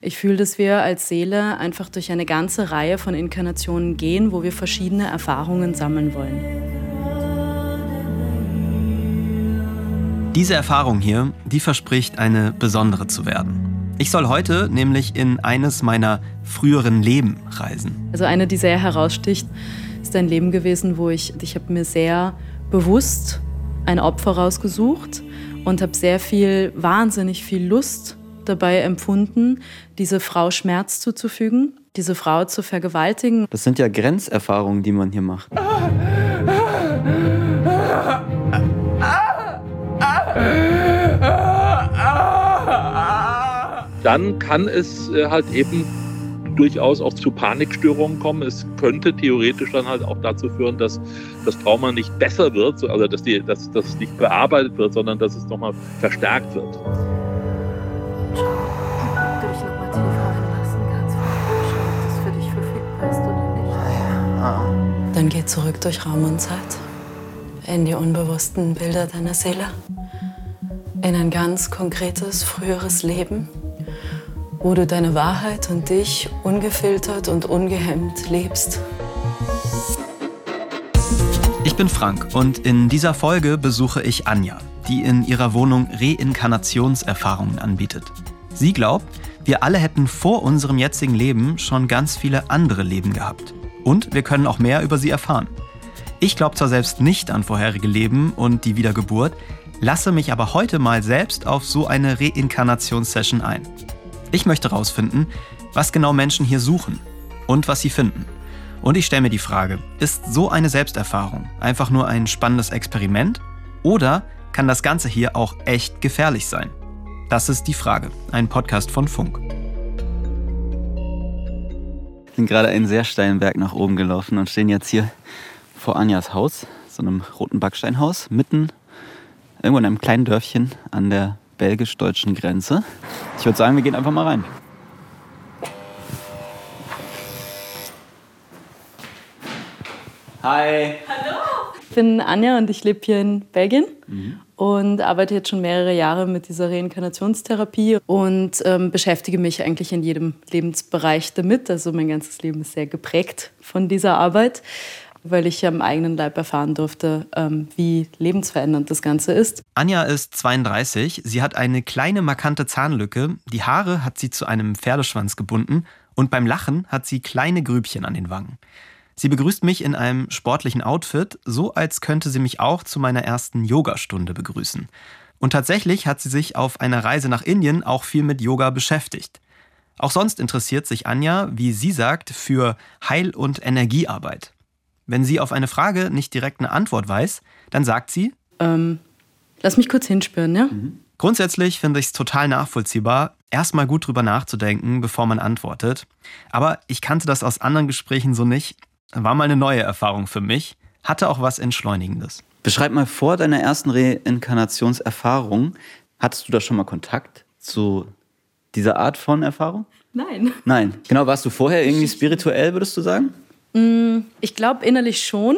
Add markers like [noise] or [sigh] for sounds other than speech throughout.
Ich fühle, dass wir als Seele einfach durch eine ganze Reihe von Inkarnationen gehen, wo wir verschiedene Erfahrungen sammeln wollen. Diese Erfahrung hier, die verspricht eine besondere zu werden. Ich soll heute nämlich in eines meiner früheren Leben reisen. Also eine, die sehr heraussticht, ist ein Leben gewesen, wo ich, ich habe mir sehr bewusst ein Opfer rausgesucht und habe sehr viel, wahnsinnig viel Lust dabei empfunden, diese Frau Schmerz zuzufügen, diese Frau zu vergewaltigen. Das sind ja Grenzerfahrungen, die man hier macht. Dann kann es äh, halt eben durchaus auch zu Panikstörungen kommen. Es könnte theoretisch dann halt auch dazu führen, dass das Trauma nicht besser wird, also dass, die, dass, dass es nicht bearbeitet wird, sondern dass es nochmal verstärkt wird. Dann geh zurück durch Raum und Zeit in die unbewussten Bilder deiner Seele, in ein ganz konkretes früheres Leben, wo du deine Wahrheit und dich ungefiltert und ungehemmt lebst. Ich bin Frank und in dieser Folge besuche ich Anja, die in ihrer Wohnung Reinkarnationserfahrungen anbietet. Sie glaubt, wir alle hätten vor unserem jetzigen Leben schon ganz viele andere Leben gehabt. Und wir können auch mehr über sie erfahren. Ich glaube zwar selbst nicht an vorherige Leben und die Wiedergeburt, lasse mich aber heute mal selbst auf so eine Reinkarnationssession ein. Ich möchte herausfinden, was genau Menschen hier suchen und was sie finden. Und ich stelle mir die Frage, ist so eine Selbsterfahrung einfach nur ein spannendes Experiment oder kann das Ganze hier auch echt gefährlich sein? Das ist die Frage, ein Podcast von Funk. Wir sind gerade einen sehr steilen Berg nach oben gelaufen und stehen jetzt hier vor Anjas Haus, so einem roten Backsteinhaus, mitten irgendwo in einem kleinen Dörfchen an der belgisch-deutschen Grenze. Ich würde sagen, wir gehen einfach mal rein. Hi. Hallo. Ich bin Anja und ich lebe hier in Belgien mhm. Und arbeite jetzt schon mehrere Jahre mit dieser Reinkarnationstherapie und ähm, beschäftige mich eigentlich in jedem Lebensbereich damit. Also mein ganzes Leben ist sehr geprägt von dieser Arbeit weil ich am eigenen Leib erfahren durfte, ähm, wie lebensverändernd das Ganze ist. Anja ist 32, sie hat eine kleine markante Zahnlücke, die Haare hat sie zu einem Pferdeschwanz gebunden und beim Lachen hat sie kleine Grübchen an den Wangen. Sie begrüßt mich in einem sportlichen Outfit, so als könnte sie mich auch zu meiner ersten Yogastunde begrüßen. Und tatsächlich hat sie sich auf einer Reise nach Indien auch viel mit Yoga beschäftigt. Auch sonst interessiert sich Anja, wie sie sagt, für Heil- und Energiearbeit. Wenn sie auf eine Frage nicht direkt eine Antwort weiß, dann sagt sie, ähm, lass mich kurz hinspüren, ja? Mhm. Grundsätzlich finde ich es total nachvollziehbar, erstmal gut drüber nachzudenken, bevor man antwortet. Aber ich kannte das aus anderen Gesprächen so nicht. War mal eine neue Erfahrung für mich, hatte auch was Entschleunigendes. Beschreib mal vor deiner ersten Reinkarnationserfahrung, hattest du da schon mal Kontakt zu dieser Art von Erfahrung? Nein. Nein. Genau, warst du vorher irgendwie spirituell, würdest du sagen? Mm, ich glaube innerlich schon.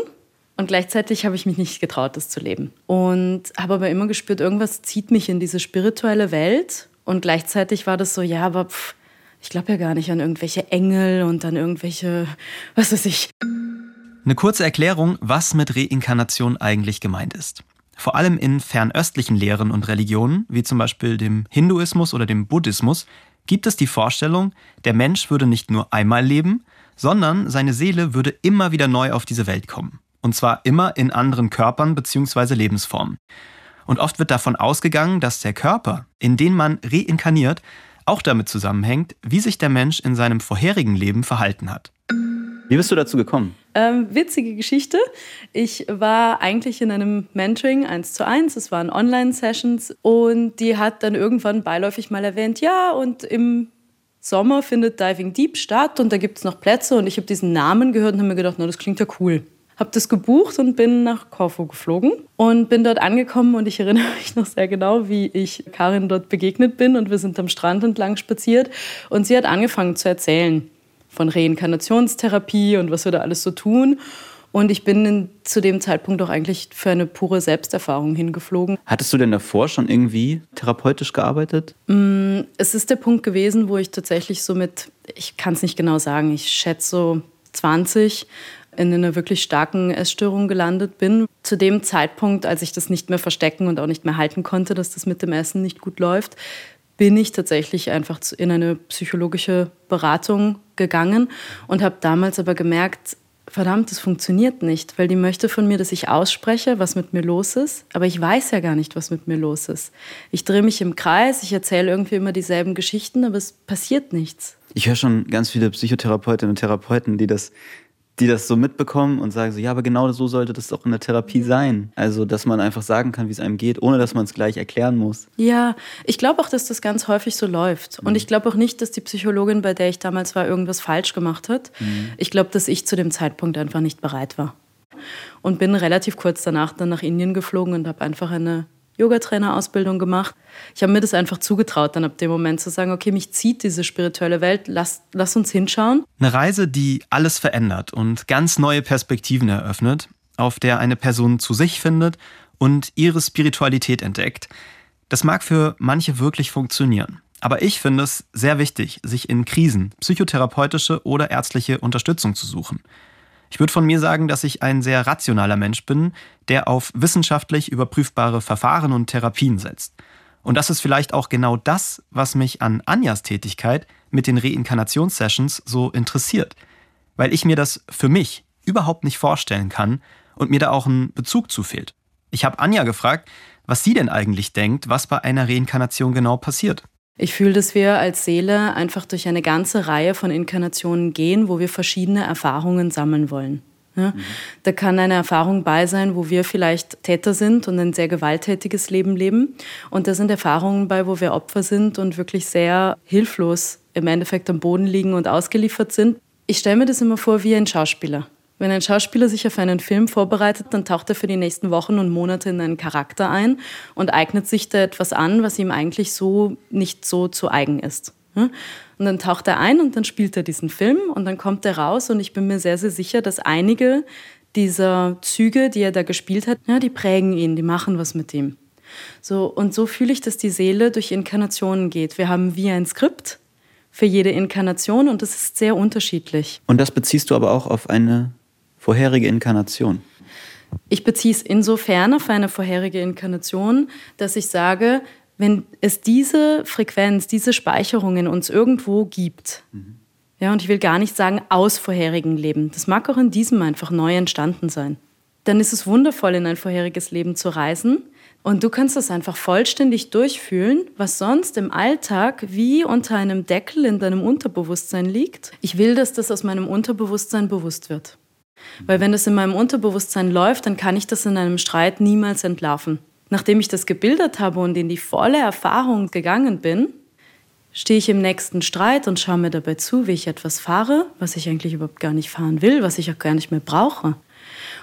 Und gleichzeitig habe ich mich nicht getraut, das zu leben. Und habe aber immer gespürt, irgendwas zieht mich in diese spirituelle Welt. Und gleichzeitig war das so, ja, aber pff, ich glaube ja gar nicht an irgendwelche Engel und an irgendwelche, was weiß ich. Eine kurze Erklärung, was mit Reinkarnation eigentlich gemeint ist. Vor allem in fernöstlichen Lehren und Religionen, wie zum Beispiel dem Hinduismus oder dem Buddhismus, gibt es die Vorstellung, der Mensch würde nicht nur einmal leben, sondern seine Seele würde immer wieder neu auf diese Welt kommen. Und zwar immer in anderen Körpern bzw. Lebensformen. Und oft wird davon ausgegangen, dass der Körper, in den man reinkarniert, auch damit zusammenhängt, wie sich der Mensch in seinem vorherigen Leben verhalten hat. Wie bist du dazu gekommen? Ähm, witzige Geschichte. Ich war eigentlich in einem Mentoring 1 zu 1, es waren Online-Sessions und die hat dann irgendwann beiläufig mal erwähnt, ja, und im Sommer findet Diving Deep statt und da gibt es noch Plätze und ich habe diesen Namen gehört und habe mir gedacht, na, das klingt ja cool. Habe das gebucht und bin nach Korfu geflogen und bin dort angekommen und ich erinnere [laughs] mich noch sehr genau, wie ich Karin dort begegnet bin und wir sind am Strand entlang spaziert und sie hat angefangen zu erzählen von Reinkarnationstherapie und was wir da alles so tun. Und ich bin in, zu dem Zeitpunkt auch eigentlich für eine pure Selbsterfahrung hingeflogen. Hattest du denn davor schon irgendwie therapeutisch gearbeitet? Mm, es ist der Punkt gewesen, wo ich tatsächlich so mit, ich kann es nicht genau sagen, ich schätze so 20 in einer wirklich starken Essstörung gelandet bin. Zu dem Zeitpunkt, als ich das nicht mehr verstecken und auch nicht mehr halten konnte, dass das mit dem Essen nicht gut läuft, bin ich tatsächlich einfach in eine psychologische Beratung gegangen und habe damals aber gemerkt, verdammt, das funktioniert nicht, weil die möchte von mir, dass ich ausspreche, was mit mir los ist, aber ich weiß ja gar nicht, was mit mir los ist. Ich drehe mich im Kreis, ich erzähle irgendwie immer dieselben Geschichten, aber es passiert nichts. Ich höre schon ganz viele Psychotherapeutinnen und Therapeuten, die das die das so mitbekommen und sagen so, ja, aber genau so sollte das doch in der Therapie sein. Also, dass man einfach sagen kann, wie es einem geht, ohne dass man es gleich erklären muss. Ja, ich glaube auch, dass das ganz häufig so läuft. Und mhm. ich glaube auch nicht, dass die Psychologin, bei der ich damals war, irgendwas falsch gemacht hat. Mhm. Ich glaube, dass ich zu dem Zeitpunkt einfach nicht bereit war. Und bin relativ kurz danach dann nach Indien geflogen und habe einfach eine Yogatrainer-Ausbildung gemacht. Ich habe mir das einfach zugetraut, dann ab dem Moment zu sagen, okay, mich zieht diese spirituelle Welt, lass, lass uns hinschauen. Eine Reise, die alles verändert und ganz neue Perspektiven eröffnet, auf der eine Person zu sich findet und ihre Spiritualität entdeckt. Das mag für manche wirklich funktionieren. Aber ich finde es sehr wichtig, sich in Krisen psychotherapeutische oder ärztliche Unterstützung zu suchen. Ich würde von mir sagen, dass ich ein sehr rationaler Mensch bin, der auf wissenschaftlich überprüfbare Verfahren und Therapien setzt. Und das ist vielleicht auch genau das, was mich an Anjas Tätigkeit mit den Reinkarnationssessions so interessiert. Weil ich mir das für mich überhaupt nicht vorstellen kann und mir da auch ein Bezug zu fehlt. Ich habe Anja gefragt, was sie denn eigentlich denkt, was bei einer Reinkarnation genau passiert. Ich fühle, dass wir als Seele einfach durch eine ganze Reihe von Inkarnationen gehen, wo wir verschiedene Erfahrungen sammeln wollen. Ja? Mhm. Da kann eine Erfahrung bei sein, wo wir vielleicht Täter sind und ein sehr gewalttätiges Leben leben. Und da sind Erfahrungen bei, wo wir Opfer sind und wirklich sehr hilflos im Endeffekt am Boden liegen und ausgeliefert sind. Ich stelle mir das immer vor wie ein Schauspieler. Wenn ein Schauspieler sich auf einen Film vorbereitet, dann taucht er für die nächsten Wochen und Monate in einen Charakter ein und eignet sich da etwas an, was ihm eigentlich so nicht so zu eigen ist. Und dann taucht er ein und dann spielt er diesen Film und dann kommt er raus und ich bin mir sehr, sehr sicher, dass einige dieser Züge, die er da gespielt hat, ja, die prägen ihn, die machen was mit ihm. So, und so fühle ich, dass die Seele durch Inkarnationen geht. Wir haben wie ein Skript für jede Inkarnation und das ist sehr unterschiedlich. Und das beziehst du aber auch auf eine vorherige Inkarnation? Ich beziehe es insofern auf eine vorherige Inkarnation, dass ich sage, wenn es diese Frequenz, diese Speicherung in uns irgendwo gibt, mhm. ja, und ich will gar nicht sagen aus vorherigen Leben, das mag auch in diesem einfach neu entstanden sein, dann ist es wundervoll, in ein vorheriges Leben zu reisen. Und du kannst das einfach vollständig durchfühlen, was sonst im Alltag wie unter einem Deckel in deinem Unterbewusstsein liegt. Ich will, dass das aus meinem Unterbewusstsein bewusst wird. Weil wenn das in meinem Unterbewusstsein läuft, dann kann ich das in einem Streit niemals entlarven. Nachdem ich das gebildet habe und in die volle Erfahrung gegangen bin, stehe ich im nächsten Streit und schaue mir dabei zu, wie ich etwas fahre, was ich eigentlich überhaupt gar nicht fahren will, was ich auch gar nicht mehr brauche.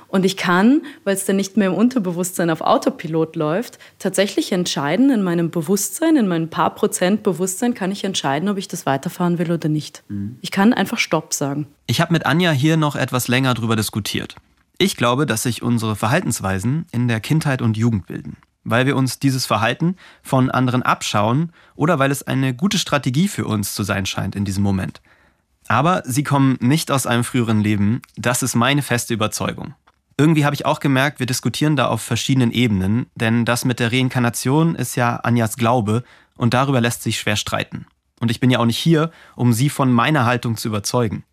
Und ich kann, weil es dann nicht mehr im Unterbewusstsein auf Autopilot läuft, tatsächlich entscheiden, in meinem Bewusstsein, in meinem paar Prozent Bewusstsein, kann ich entscheiden, ob ich das weiterfahren will oder nicht. Mhm. Ich kann einfach Stopp sagen. Ich habe mit Anja hier noch etwas länger drüber diskutiert. Ich glaube, dass sich unsere Verhaltensweisen in der Kindheit und Jugend bilden, weil wir uns dieses Verhalten von anderen abschauen oder weil es eine gute Strategie für uns zu sein scheint in diesem Moment. Aber sie kommen nicht aus einem früheren Leben, das ist meine feste Überzeugung. Irgendwie habe ich auch gemerkt, wir diskutieren da auf verschiedenen Ebenen, denn das mit der Reinkarnation ist ja Anjas Glaube und darüber lässt sich schwer streiten. Und ich bin ja auch nicht hier, um sie von meiner Haltung zu überzeugen.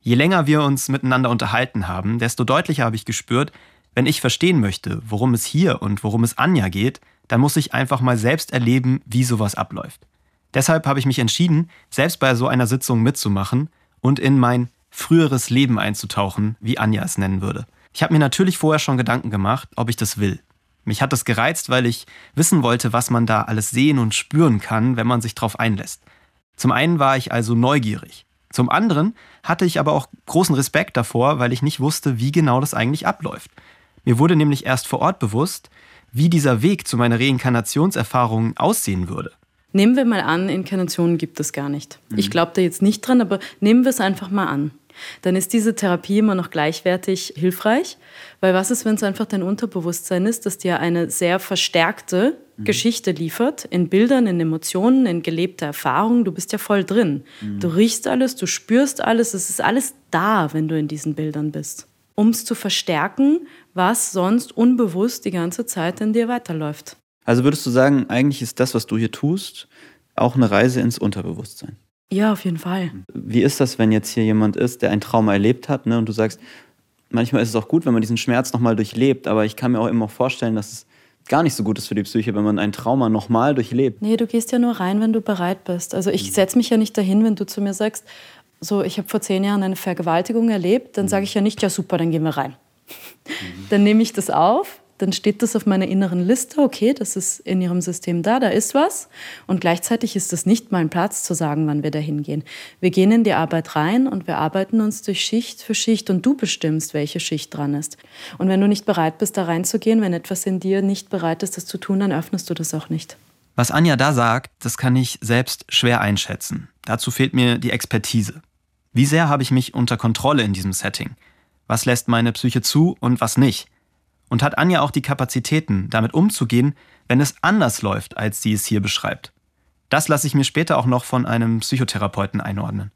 Je länger wir uns miteinander unterhalten haben, desto deutlicher habe ich gespürt, wenn ich verstehen möchte, worum es hier und worum es Anja geht, dann muss ich einfach mal selbst erleben, wie sowas abläuft. Deshalb habe ich mich entschieden, selbst bei so einer Sitzung mitzumachen und in mein früheres Leben einzutauchen, wie Anja es nennen würde. Ich habe mir natürlich vorher schon Gedanken gemacht, ob ich das will. Mich hat das gereizt, weil ich wissen wollte, was man da alles sehen und spüren kann, wenn man sich darauf einlässt. Zum einen war ich also neugierig. Zum anderen hatte ich aber auch großen Respekt davor, weil ich nicht wusste, wie genau das eigentlich abläuft. Mir wurde nämlich erst vor Ort bewusst, wie dieser Weg zu meiner Reinkarnationserfahrung aussehen würde. Nehmen wir mal an, Inkarnationen gibt es gar nicht. Mhm. Ich glaube da jetzt nicht dran, aber nehmen wir es einfach mal an. Dann ist diese Therapie immer noch gleichwertig hilfreich. Weil was ist, wenn es einfach dein Unterbewusstsein ist, das dir eine sehr verstärkte mhm. Geschichte liefert, in Bildern, in Emotionen, in gelebter Erfahrung. Du bist ja voll drin. Mhm. Du riechst alles, du spürst alles, es ist alles da, wenn du in diesen Bildern bist. Um es zu verstärken, was sonst unbewusst die ganze Zeit in dir weiterläuft. Also würdest du sagen, eigentlich ist das, was du hier tust, auch eine Reise ins Unterbewusstsein? Ja, auf jeden Fall. Wie ist das, wenn jetzt hier jemand ist, der ein Trauma erlebt hat ne, und du sagst, manchmal ist es auch gut, wenn man diesen Schmerz nochmal durchlebt, aber ich kann mir auch immer vorstellen, dass es gar nicht so gut ist für die Psyche, wenn man ein Trauma nochmal durchlebt. Nee, du gehst ja nur rein, wenn du bereit bist. Also ich mhm. setze mich ja nicht dahin, wenn du zu mir sagst, so, ich habe vor zehn Jahren eine Vergewaltigung erlebt, dann sage ich ja nicht, ja super, dann gehen wir rein. Mhm. [laughs] Dann nehme ich das auf dann steht das auf meiner inneren Liste, okay, das ist in ihrem System da, da ist was. Und gleichzeitig ist das nicht mein Platz zu sagen, wann wir da hingehen. Wir gehen in die Arbeit rein und wir arbeiten uns durch Schicht für Schicht und du bestimmst, welche Schicht dran ist. Und wenn du nicht bereit bist, da reinzugehen, wenn etwas in dir nicht bereit ist, das zu tun, dann öffnest du das auch nicht. Was Anja da sagt, das kann ich selbst schwer einschätzen. Dazu fehlt mir die Expertise. Wie sehr habe ich mich unter Kontrolle in diesem Setting? Was lässt meine Psyche zu und was nicht? Und hat Anja auch die Kapazitäten, damit umzugehen, wenn es anders läuft, als sie es hier beschreibt? Das lasse ich mir später auch noch von einem Psychotherapeuten einordnen.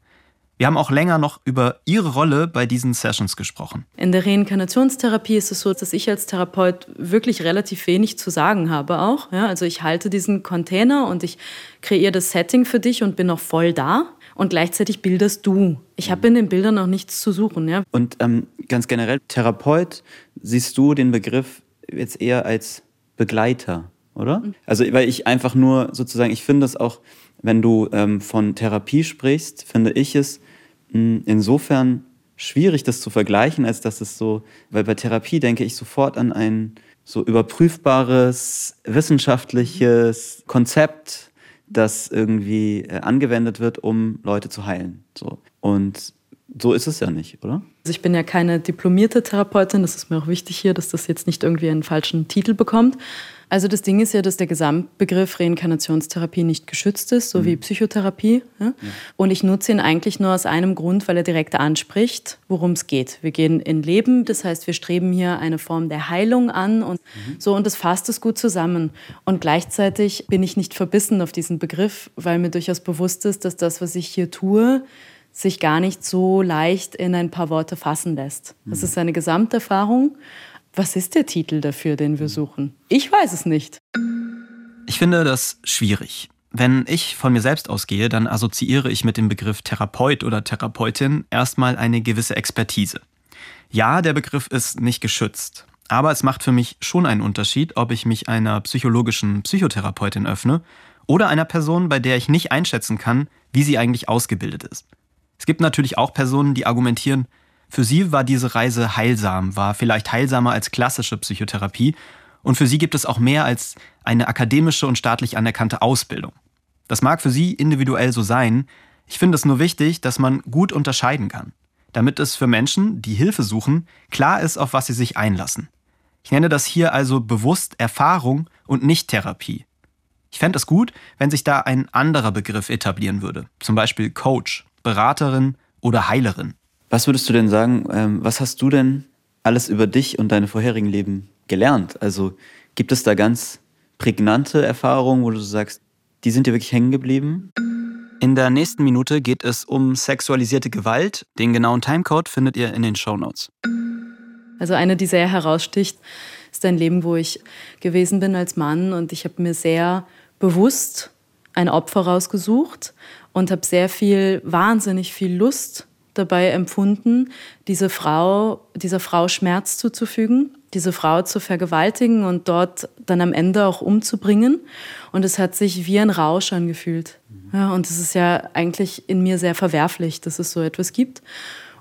Wir haben auch länger noch über ihre Rolle bei diesen Sessions gesprochen. In der Reinkarnationstherapie ist es so, dass ich als Therapeut wirklich relativ wenig zu sagen habe auch. Ja, also ich halte diesen Container und ich kreiere das Setting für dich und bin auch voll da und gleichzeitig bildest du. Ich habe in den Bildern noch nichts zu suchen. Ja. Und ähm, ganz generell, Therapeut, siehst du den Begriff jetzt eher als Begleiter, oder? Mhm. Also, weil ich einfach nur sozusagen, ich finde es auch, wenn du ähm, von Therapie sprichst, finde ich es mh, hm, insofern schwierig, das zu vergleichen, als dass es so, weil bei Therapie denke ich sofort an ein so überprüfbares, wissenschaftliches Konzept, das irgendwie äh, angewendet wird, um Leute zu heilen. So. Und so ist es ja nicht, oder? Also ich bin ja keine diplomierte Therapeutin, das ist mir auch wichtig hier, dass das jetzt nicht irgendwie einen falschen Titel bekommt. Also das Ding ist ja, dass der Gesamtbegriff Reinkarnationstherapie nicht geschützt ist, so mhm. wie Psychotherapie. Ja? Ja. Und ich nutze ihn eigentlich nur aus einem Grund, weil er direkt anspricht, worum es geht. Wir gehen in Leben, das heißt, wir streben hier eine Form der Heilung an und mhm. so und das fasst es gut zusammen. Und gleichzeitig bin ich nicht verbissen auf diesen Begriff, weil mir durchaus bewusst ist, dass das, was ich hier tue, sich gar nicht so leicht in ein paar Worte fassen lässt. Das mhm. ist eine Gesamterfahrung. Was ist der Titel dafür, den wir suchen? Ich weiß es nicht. Ich finde das schwierig. Wenn ich von mir selbst ausgehe, dann assoziiere ich mit dem Begriff Therapeut oder Therapeutin erstmal eine gewisse Expertise. Ja, der Begriff ist nicht geschützt, aber es macht für mich schon einen Unterschied, ob ich mich einer psychologischen Psychotherapeutin öffne oder einer Person, bei der ich nicht einschätzen kann, wie sie eigentlich ausgebildet ist. Es gibt natürlich auch Personen, die argumentieren, für sie war diese Reise heilsam, war vielleicht heilsamer als klassische Psychotherapie und für sie gibt es auch mehr als eine akademische und staatlich anerkannte Ausbildung. Das mag für sie individuell so sein, ich finde es nur wichtig, dass man gut unterscheiden kann, damit es für Menschen, die Hilfe suchen, klar ist, auf was sie sich einlassen. Ich nenne das hier also bewusst Erfahrung und nicht Therapie. Ich fände es gut, wenn sich da ein anderer Begriff etablieren würde, zum Beispiel Coach Beraterin oder Heilerin. Was würdest du denn sagen, ähm, was hast du denn alles über dich und deine vorherigen Leben gelernt? Also gibt es da ganz prägnante Erfahrungen, wo du sagst, die sind dir wirklich hängen geblieben? In der nächsten Minute geht es um sexualisierte Gewalt. Den genauen Timecode findet ihr in den Show Notes. Also eine, die sehr heraussticht, ist ein Leben, wo ich gewesen bin als Mann und ich habe mir sehr bewusst ein Opfer rausgesucht und habe sehr viel, wahnsinnig viel Lust dabei empfunden, diese Frau, dieser Frau Schmerz zuzufügen, diese Frau zu vergewaltigen und dort dann am Ende auch umzubringen. Und es hat sich wie ein Rausch angefühlt. Ja, und es ist ja eigentlich in mir sehr verwerflich, dass es so etwas gibt.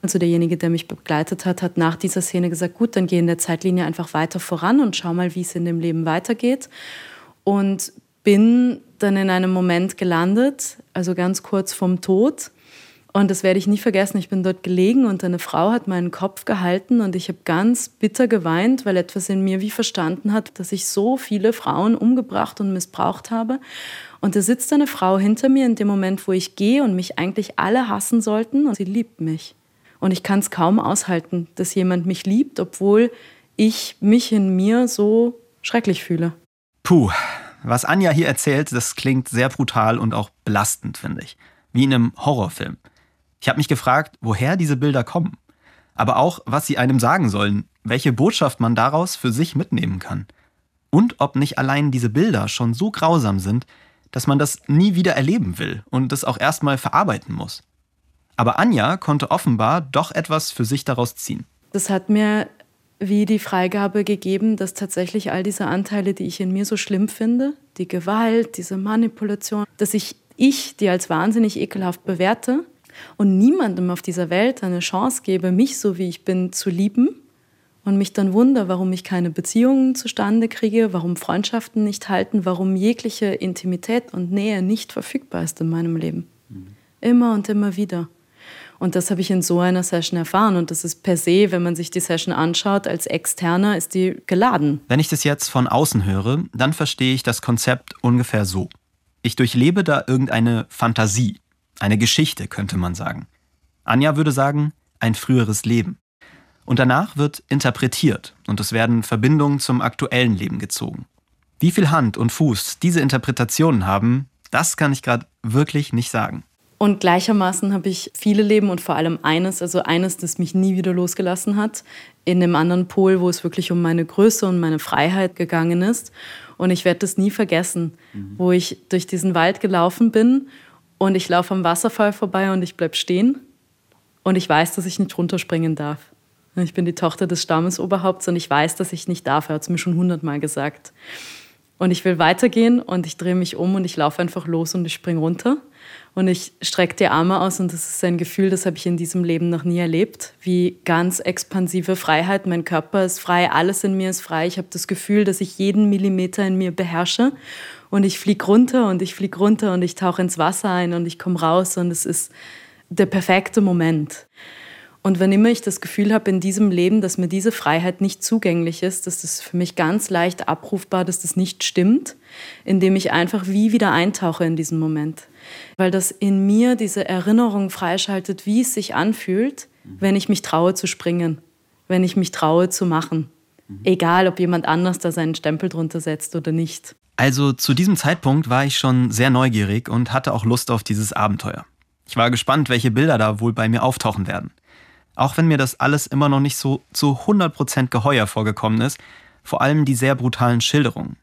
Und so derjenige, der mich begleitet hat, hat nach dieser Szene gesagt, gut, dann geh in der Zeitlinie einfach weiter voran und schau mal, wie es in dem Leben weitergeht. Und bin dann in einem Moment gelandet, also ganz kurz vom Tod. Und das werde ich nie vergessen. Ich bin dort gelegen und eine Frau hat meinen Kopf gehalten und ich habe ganz bitter geweint, weil etwas in mir wie verstanden hat, dass ich so viele Frauen umgebracht und missbraucht habe. Und da sitzt eine Frau hinter mir in dem Moment, wo ich gehe und mich eigentlich alle hassen sollten und sie liebt mich. Und ich kann es kaum aushalten, dass jemand mich liebt, obwohl ich mich in mir so schrecklich fühle. Puh, was Anja hier erzählt, das klingt sehr brutal und auch belastend, finde ich. Wie in einem Horrorfilm. Ich habe mich gefragt, woher diese Bilder kommen. Aber auch, was sie einem sagen sollen, welche Botschaft man daraus für sich mitnehmen kann. Und ob nicht allein diese Bilder schon so grausam sind, dass man das nie wieder erleben will und das auch erstmal verarbeiten muss. Aber Anja konnte offenbar doch etwas für sich daraus ziehen. Das hat mir wie die Freigabe gegeben, dass tatsächlich all diese Anteile, die ich in mir so schlimm finde, die Gewalt, diese Manipulation, dass ich, ich die als wahnsinnig ekelhaft bewerte und niemandem auf dieser Welt eine Chance gebe, mich so wie ich bin zu lieben und mich dann wundere, warum ich keine Beziehungen zustande kriege, warum Freundschaften nicht halten, warum jegliche Intimität und Nähe nicht verfügbar ist in meinem Leben. Mhm. Immer und immer wieder. Und das habe ich in so einer Session erfahren. Und das ist per se, wenn man sich die Session anschaut, als Externer ist die geladen. Wenn ich das jetzt von außen höre, dann verstehe ich das Konzept ungefähr so. Ich durchlebe da irgendeine Fantasie, eine Geschichte, könnte man sagen. Anja würde sagen, ein früheres Leben. Und danach wird interpretiert und es werden Verbindungen zum aktuellen Leben gezogen. Wie viel Hand und Fuß diese Interpretationen haben, das kann ich gerade wirklich nicht sagen. Und gleichermaßen habe ich viele Leben und vor allem eines, also eines, das mich nie wieder losgelassen hat, in dem anderen Pol, wo es wirklich um meine Größe und meine Freiheit gegangen ist. Und ich werde das nie vergessen, mhm. wo ich durch diesen Wald gelaufen bin und ich laufe am Wasserfall vorbei und ich bleibe stehen und ich weiß, dass ich nicht runterspringen darf. Ich bin die Tochter des Stammesoberhaupts und ich weiß, dass ich nicht darf. Er hat es mir schon hundertmal gesagt. Und ich will weitergehen und ich drehe mich um und ich laufe einfach los und ich springe runter. Und ich strecke die Arme aus und das ist ein Gefühl, das habe ich in diesem Leben noch nie erlebt. Wie ganz expansive Freiheit. Mein Körper ist frei, alles in mir ist frei. Ich habe das Gefühl, dass ich jeden Millimeter in mir beherrsche. Und ich fliege runter und ich fliege runter und ich tauche ins Wasser ein und ich komme raus und es ist der perfekte Moment. Und wenn immer ich das Gefühl habe in diesem Leben, dass mir diese Freiheit nicht zugänglich ist, dass das für mich ganz leicht abrufbar, dass das nicht stimmt, indem ich einfach wie wieder eintauche in diesen Moment. Weil das in mir diese Erinnerung freischaltet, wie es sich anfühlt, wenn ich mich traue zu springen, wenn ich mich traue zu machen. Egal, ob jemand anders da seinen Stempel drunter setzt oder nicht. Also zu diesem Zeitpunkt war ich schon sehr neugierig und hatte auch Lust auf dieses Abenteuer. Ich war gespannt, welche Bilder da wohl bei mir auftauchen werden. Auch wenn mir das alles immer noch nicht so zu 100% geheuer vorgekommen ist, vor allem die sehr brutalen Schilderungen.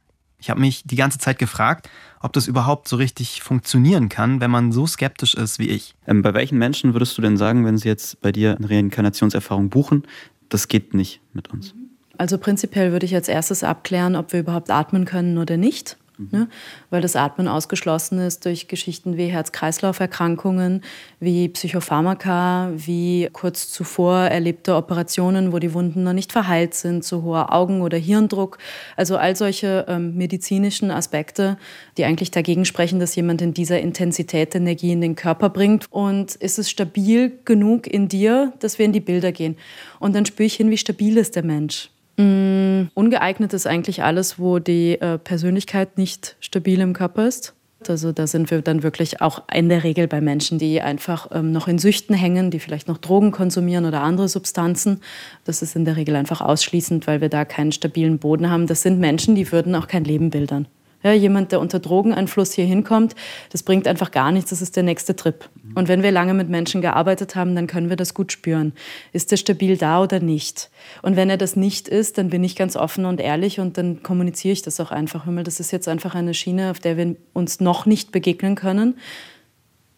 Ich habe mich die ganze Zeit gefragt, ob das überhaupt so richtig funktionieren kann, wenn man so skeptisch ist wie ich. Ähm, bei welchen Menschen würdest du denn sagen, wenn sie jetzt bei dir eine Reinkarnationserfahrung buchen, das geht nicht mit uns? Also prinzipiell würde ich als erstes abklären, ob wir überhaupt atmen können oder nicht ne? weil das Atmen ausgeschlossen ist durch Geschichten wie Herz-Kreislauf-Erkrankungen, wie Psychopharmaka, wie kurz zuvor erlebte Operationen, wo die Wunden noch nicht verheilt sind, zu hoher Augen- oder Hirndruck. Also all solche ähm, medizinischen Aspekte, die eigentlich dagegen sprechen, dass jemand in dieser Intensität Energie in den Körper bringt. Und ist es stabil genug in dir, dass wir in die Bilder gehen? Und dann spüre ich hin, wie stabil ist der Mensch. Mm, ungeeignet ist eigentlich alles, wo die äh, Persönlichkeit nicht stabil im Körper ist. Also da sind wir dann wirklich auch in der Regel bei Menschen, die einfach ähm, noch in Süchten hängen, die vielleicht noch Drogen konsumieren oder andere Substanzen. Das ist in der Regel einfach ausschließend, weil wir da keinen stabilen Boden haben. Das sind Menschen, die würden auch kein Leben bildern. Ja, jemand, der unter Drogeneinfluss hier hinkommt, das bringt einfach gar nichts, das ist der nächste Trip. Und wenn wir lange mit Menschen gearbeitet haben, dann können wir das gut spüren. Ist der stabil da oder nicht? Und wenn er das nicht ist, dann bin ich ganz offen und ehrlich und dann kommuniziere ich das auch einfach. Hör mal, das ist jetzt einfach eine Schiene, auf der wir uns noch nicht begegnen können.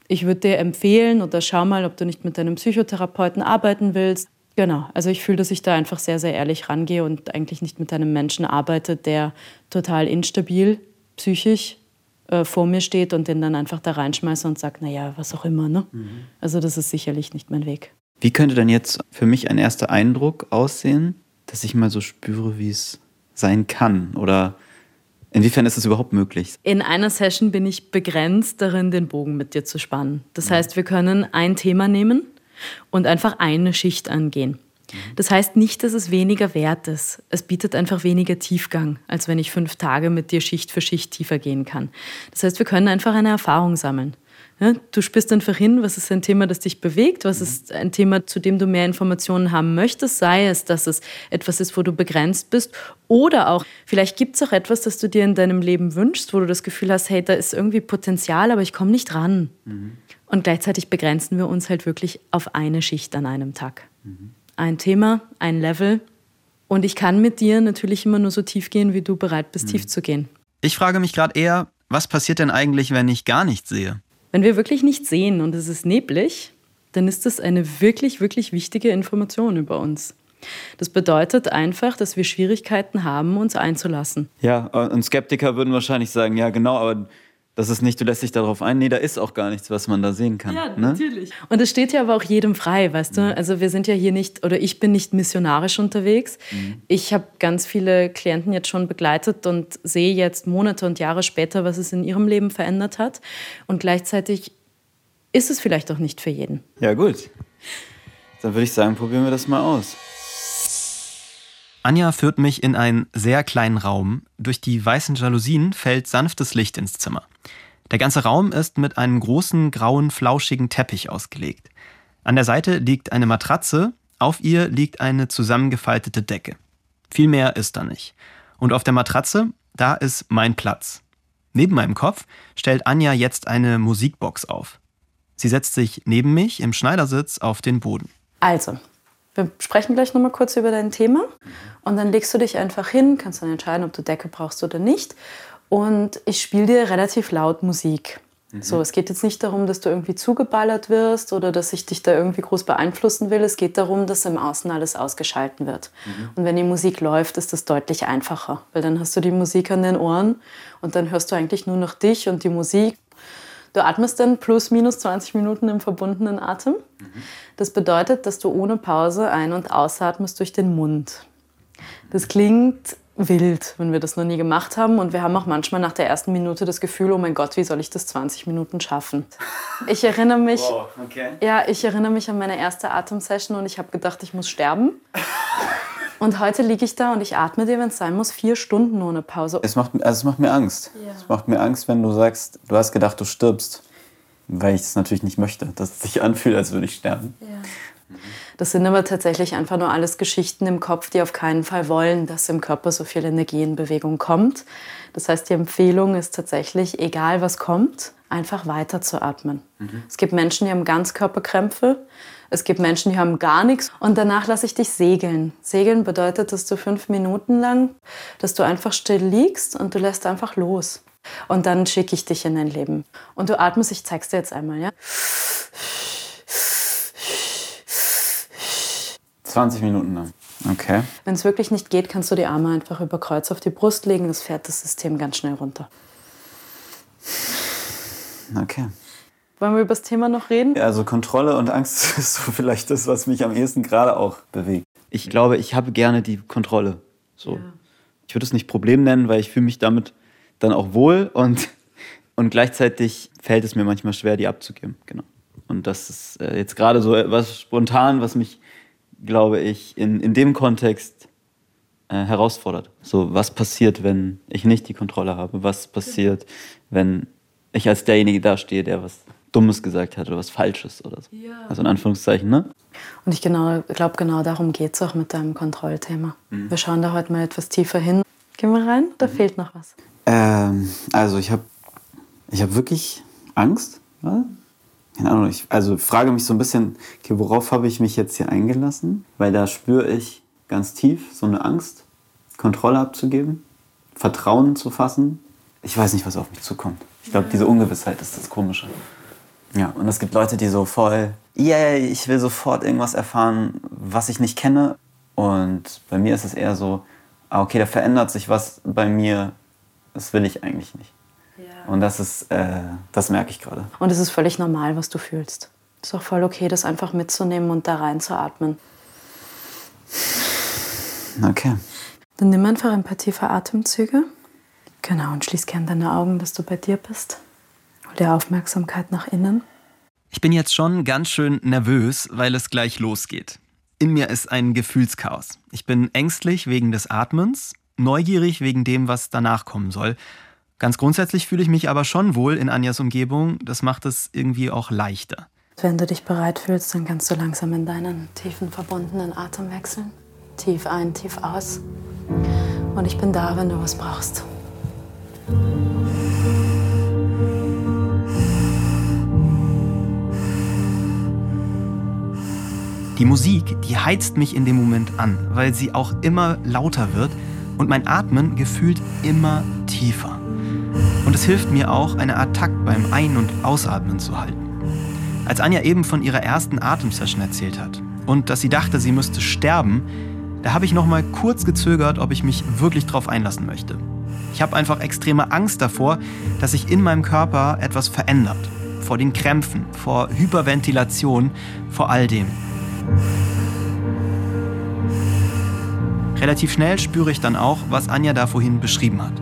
Ich würde dir empfehlen oder schau mal, ob du nicht mit deinem Psychotherapeuten arbeiten willst. Genau, also ich fühle, dass ich da einfach sehr, sehr ehrlich rangehe und eigentlich nicht mit einem Menschen arbeite, der total instabil psychisch äh, vor mir steht und den dann einfach da reinschmeiße und sage, naja, was auch immer. Ne? Mhm. Also das ist sicherlich nicht mein Weg. Wie könnte denn jetzt für mich ein erster Eindruck aussehen, dass ich mal so spüre, wie es sein kann? Oder inwiefern ist es überhaupt möglich? In einer Session bin ich begrenzt darin, den Bogen mit dir zu spannen. Das mhm. heißt, wir können ein Thema nehmen und einfach eine Schicht angehen. Das heißt nicht, dass es weniger wert ist. Es bietet einfach weniger Tiefgang, als wenn ich fünf Tage mit dir Schicht für Schicht tiefer gehen kann. Das heißt, wir können einfach eine Erfahrung sammeln. Ja, du spürst einfach hin, was ist ein Thema, das dich bewegt, was ist ein Thema, zu dem du mehr Informationen haben möchtest, sei es, dass es etwas ist, wo du begrenzt bist oder auch, vielleicht gibt es auch etwas, das du dir in deinem Leben wünschst, wo du das Gefühl hast, hey, da ist irgendwie Potenzial, aber ich komme nicht ran. Mhm. Und gleichzeitig begrenzen wir uns halt wirklich auf eine Schicht an einem Tag. Mhm. Ein Thema, ein Level. Und ich kann mit dir natürlich immer nur so tief gehen, wie du bereit bist, mhm. tief zu gehen. Ich frage mich gerade eher, was passiert denn eigentlich, wenn ich gar nichts sehe? Wenn wir wirklich nichts sehen und es ist neblig, dann ist das eine wirklich, wirklich wichtige Information über uns. Das bedeutet einfach, dass wir Schwierigkeiten haben, uns einzulassen. Ja, und Skeptiker würden wahrscheinlich sagen, ja genau, aber das ist nicht, du lässt dich darauf ein. Nee, da ist auch gar nichts, was man da sehen kann. Ja, ne? natürlich. Und es steht ja aber auch jedem frei, weißt du? Mhm. Also wir sind ja hier nicht, oder ich bin nicht missionarisch unterwegs. Mhm. Ich habe ganz viele Klienten jetzt schon begleitet und sehe jetzt Monate und Jahre später, was es in ihrem Leben verändert hat. Und gleichzeitig ist es vielleicht auch nicht für jeden. Ja, gut. Dann würde ich sagen, probieren wir das mal aus. Anja führt mich in einen sehr kleinen Raum. Durch die weißen Jalousien fällt sanftes Licht ins Zimmer. Der ganze Raum ist mit einem großen, grauen, flauschigen Teppich ausgelegt. An der Seite liegt eine Matratze, auf ihr liegt eine zusammengefaltete Decke. Viel mehr ist da nicht. Und auf der Matratze, da ist mein Platz. Neben meinem Kopf stellt Anja jetzt eine Musikbox auf. Sie setzt sich neben mich im Schneidersitz auf den Boden. Also, wir sprechen gleich nochmal kurz über dein Thema und dann legst du dich einfach hin, kannst dann entscheiden, ob du Decke brauchst oder nicht. Und ich spiele dir relativ laut Musik. Mhm. So, es geht jetzt nicht darum, dass du irgendwie zugeballert wirst oder dass ich dich da irgendwie groß beeinflussen will. Es geht darum, dass im Außen alles ausgeschalten wird. Mhm. Und wenn die Musik läuft, ist das deutlich einfacher, weil dann hast du die Musik an den Ohren und dann hörst du eigentlich nur noch dich und die Musik. Du atmest dann plus minus 20 Minuten im verbundenen Atem. Mhm. Das bedeutet, dass du ohne Pause ein- und ausatmest durch den Mund. Das klingt wild, wenn wir das noch nie gemacht haben. Und wir haben auch manchmal nach der ersten Minute das Gefühl, oh mein Gott, wie soll ich das 20 Minuten schaffen? Ich erinnere mich, wow, okay. ja, ich erinnere mich an meine erste Atemsession und ich habe gedacht, ich muss sterben. [laughs] Und heute liege ich da und ich atme dir, wenn es sein muss, vier Stunden ohne Pause. Es macht, also es macht mir Angst. Ja. Es macht mir Angst, wenn du sagst, du hast gedacht, du stirbst. Weil ich es natürlich nicht möchte, dass es sich [laughs] anfühlt, als würde ich sterben. Ja. Das sind aber tatsächlich einfach nur alles Geschichten im Kopf, die auf keinen Fall wollen, dass im Körper so viel Energie in Bewegung kommt. Das heißt, die Empfehlung ist tatsächlich, egal was kommt, einfach weiter zu atmen. Mhm. Es gibt Menschen, die haben Ganzkörperkrämpfe. Es gibt Menschen, die haben gar nichts. Und danach lasse ich dich segeln. Segeln bedeutet, dass du fünf Minuten lang, dass du einfach still liegst und du lässt einfach los. Und dann schicke ich dich in dein Leben. Und du atmest, ich zeig's dir jetzt einmal, ja? 20 Minuten lang. Okay. Wenn es wirklich nicht geht, kannst du die Arme einfach über Kreuz auf die Brust legen. Das fährt das System ganz schnell runter. Okay. Wollen wir über das Thema noch reden? Ja, also Kontrolle und Angst [laughs] ist so vielleicht das, was mich am ehesten gerade auch bewegt. Ich glaube, ich habe gerne die Kontrolle. So. Ja. Ich würde es nicht Problem nennen, weil ich fühle mich damit dann auch wohl und, und gleichzeitig fällt es mir manchmal schwer, die abzugeben. Genau. Und das ist äh, jetzt gerade so etwas spontan, was mich, glaube ich, in, in dem Kontext äh, herausfordert. So, was passiert, wenn ich nicht die Kontrolle habe? Was passiert, wenn ich als derjenige dastehe, der was Dummes gesagt hat oder was Falsches oder so. Ja. Also in Anführungszeichen, ne? Und ich genau, glaube, genau darum geht es auch mit deinem Kontrollthema. Mhm. Wir schauen da heute mal etwas tiefer hin. Gehen wir rein? Da mhm. fehlt noch was? Ähm, also ich habe ich hab wirklich Angst. Ja? Keine Ahnung, ich also frage mich so ein bisschen, okay, worauf habe ich mich jetzt hier eingelassen? Weil da spüre ich ganz tief so eine Angst, Kontrolle abzugeben, Vertrauen zu fassen. Ich weiß nicht, was auf mich zukommt. Ich glaube, diese Ungewissheit ist das Komische. Ja, und es gibt Leute, die so voll, yeah, ich will sofort irgendwas erfahren, was ich nicht kenne. Und bei mir ist es eher so, ah, okay, da verändert sich was bei mir, das will ich eigentlich nicht. Ja. Und das ist, äh, das merke ich gerade. Und es ist völlig normal, was du fühlst. Es ist auch voll okay, das einfach mitzunehmen und da reinzuatmen. Okay. Dann nimm einfach ein paar tiefe Atemzüge. Genau, und schließ gern deine Augen, dass du bei dir bist der Aufmerksamkeit nach innen. Ich bin jetzt schon ganz schön nervös, weil es gleich losgeht. In mir ist ein Gefühlschaos. Ich bin ängstlich wegen des Atmens, neugierig wegen dem, was danach kommen soll Ganz grundsätzlich fühle ich mich aber schon wohl in Anjas Umgebung. Das macht es irgendwie auch leichter. Wenn du dich bereit fühlst, dann kannst du langsam in deinen tiefen, verbundenen Atem wechseln. Tief ein, tief aus. Und ich bin da, wenn du was brauchst. Die Musik, die heizt mich in dem Moment an, weil sie auch immer lauter wird und mein Atmen gefühlt immer tiefer. Und es hilft mir auch, eine Art Takt beim Ein- und Ausatmen zu halten. Als Anja eben von ihrer ersten Atemsession erzählt hat und dass sie dachte, sie müsste sterben, da habe ich noch mal kurz gezögert, ob ich mich wirklich darauf einlassen möchte. Ich habe einfach extreme Angst davor, dass sich in meinem Körper etwas verändert. Vor den Krämpfen, vor Hyperventilation, vor all dem. Relativ schnell spüre ich dann auch, was Anja da vorhin beschrieben hat.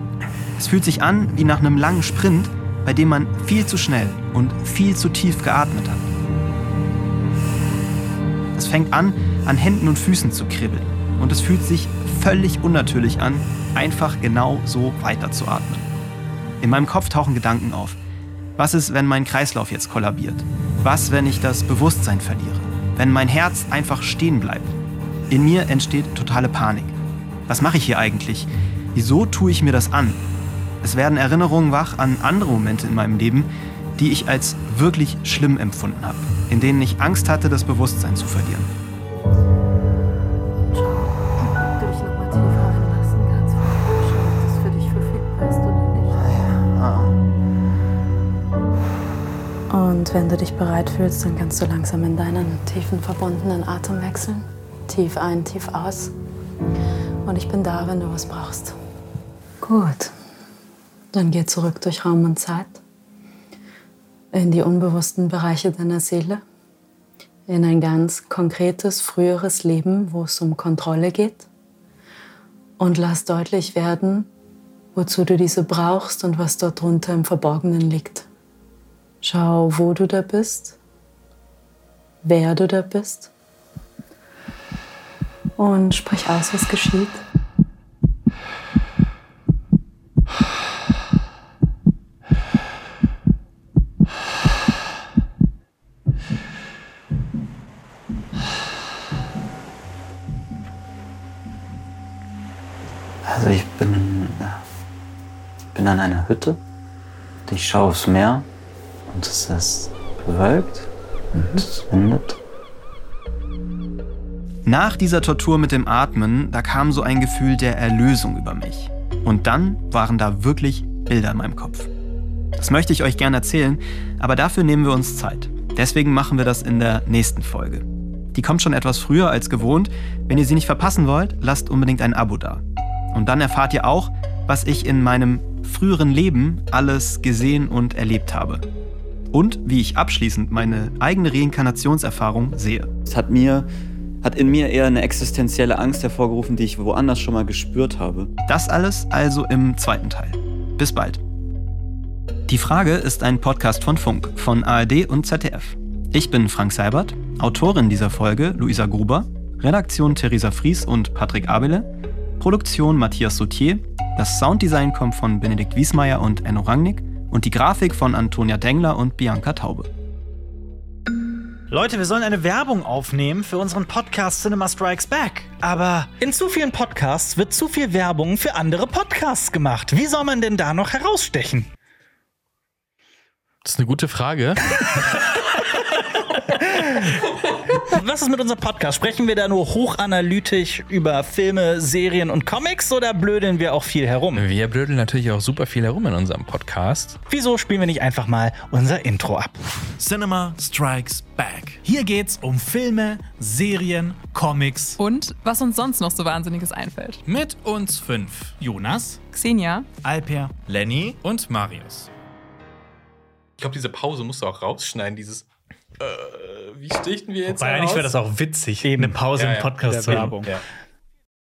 Es fühlt sich an wie nach einem langen Sprint, bei dem man viel zu schnell und viel zu tief geatmet hat. Es fängt an, an Händen und Füßen zu kribbeln und es fühlt sich völlig unnatürlich an, einfach genau so weiterzuatmen. In meinem Kopf tauchen Gedanken auf. Was ist, wenn mein Kreislauf jetzt kollabiert? Was, wenn ich das Bewusstsein verliere? Wenn mein Herz einfach stehen bleibt? In mir entsteht totale Panik. Was mache ich hier eigentlich? Wieso tue ich mir das an? Es werden Erinnerungen wach an andere Momente in meinem Leben, die ich als wirklich schlimm empfunden habe, in denen ich Angst hatte, das Bewusstsein zu verlieren. Und wenn du dich bereit fühlst, dann kannst du langsam in deinen tiefen, verbundenen Atem wechseln. Tief ein, tief aus. Und ich bin da, wenn du was brauchst. Gut. Dann geh zurück durch Raum und Zeit. In die unbewussten Bereiche deiner Seele. In ein ganz konkretes, früheres Leben, wo es um Kontrolle geht. Und lass deutlich werden, wozu du diese brauchst und was dort drunter im Verborgenen liegt. Schau, wo du da bist, wer du da bist und sprich aus, was geschieht. Also ich bin, ja, bin an einer Hütte. Ich schaue aufs Meer und es ist bewölkt und es windet. Nach dieser Tortur mit dem Atmen, da kam so ein Gefühl der Erlösung über mich. Und dann waren da wirklich Bilder in meinem Kopf. Das möchte ich euch gerne erzählen, aber dafür nehmen wir uns Zeit. Deswegen machen wir das in der nächsten Folge. Die kommt schon etwas früher als gewohnt. Wenn ihr sie nicht verpassen wollt, lasst unbedingt ein Abo da. Und dann erfahrt ihr auch, was ich in meinem früheren Leben alles gesehen und erlebt habe. Und wie ich abschließend meine eigene Reinkarnationserfahrung sehe. Es hat mir, hat in mir eher eine existenzielle Angst hervorgerufen, die ich woanders schon mal gespürt habe. Das alles also im zweiten Teil. Bis bald. Die Frage ist ein Podcast von Funk, von ARD und ZDF. Ich bin Frank Seibert, Autorin dieser Folge Luisa Gruber, Redaktion Theresa Fries und Patrick Abele, Produktion Matthias Sautier, das Sounddesign kommt von Benedikt Wiesmeier und Enno Rangnick und die Grafik von Antonia Dengler und Bianca Taube. Leute, wir sollen eine Werbung aufnehmen für unseren Podcast Cinema Strikes Back. Aber In zu vielen Podcasts wird zu viel Werbung für andere Podcasts gemacht. Wie soll man denn da noch herausstechen? Das ist eine gute Frage. [laughs] [laughs] Was ist mit unserem Podcast? Sprechen wir da nur hochanalytisch über Filme, Serien und Comics oder blödeln wir auch viel herum? Wir blödeln natürlich auch super viel herum in unserem Podcast. Wieso spielen wir nicht einfach mal unser Intro ab? Cinema Strikes Back. Hier geht's um Filme, Serien, Comics. Und was uns sonst noch so Wahnsinniges einfällt. Mit uns fünf. Jonas, Xenia, Alper, Lenny Und Marius. Ich glaube, diese Pause musst du auch rausschneiden, dieses. Äh, wie stichten wir jetzt? Weil eigentlich wäre das auch witzig, eine Pause Ja, im Podcast zu haben. Werbung. Ja.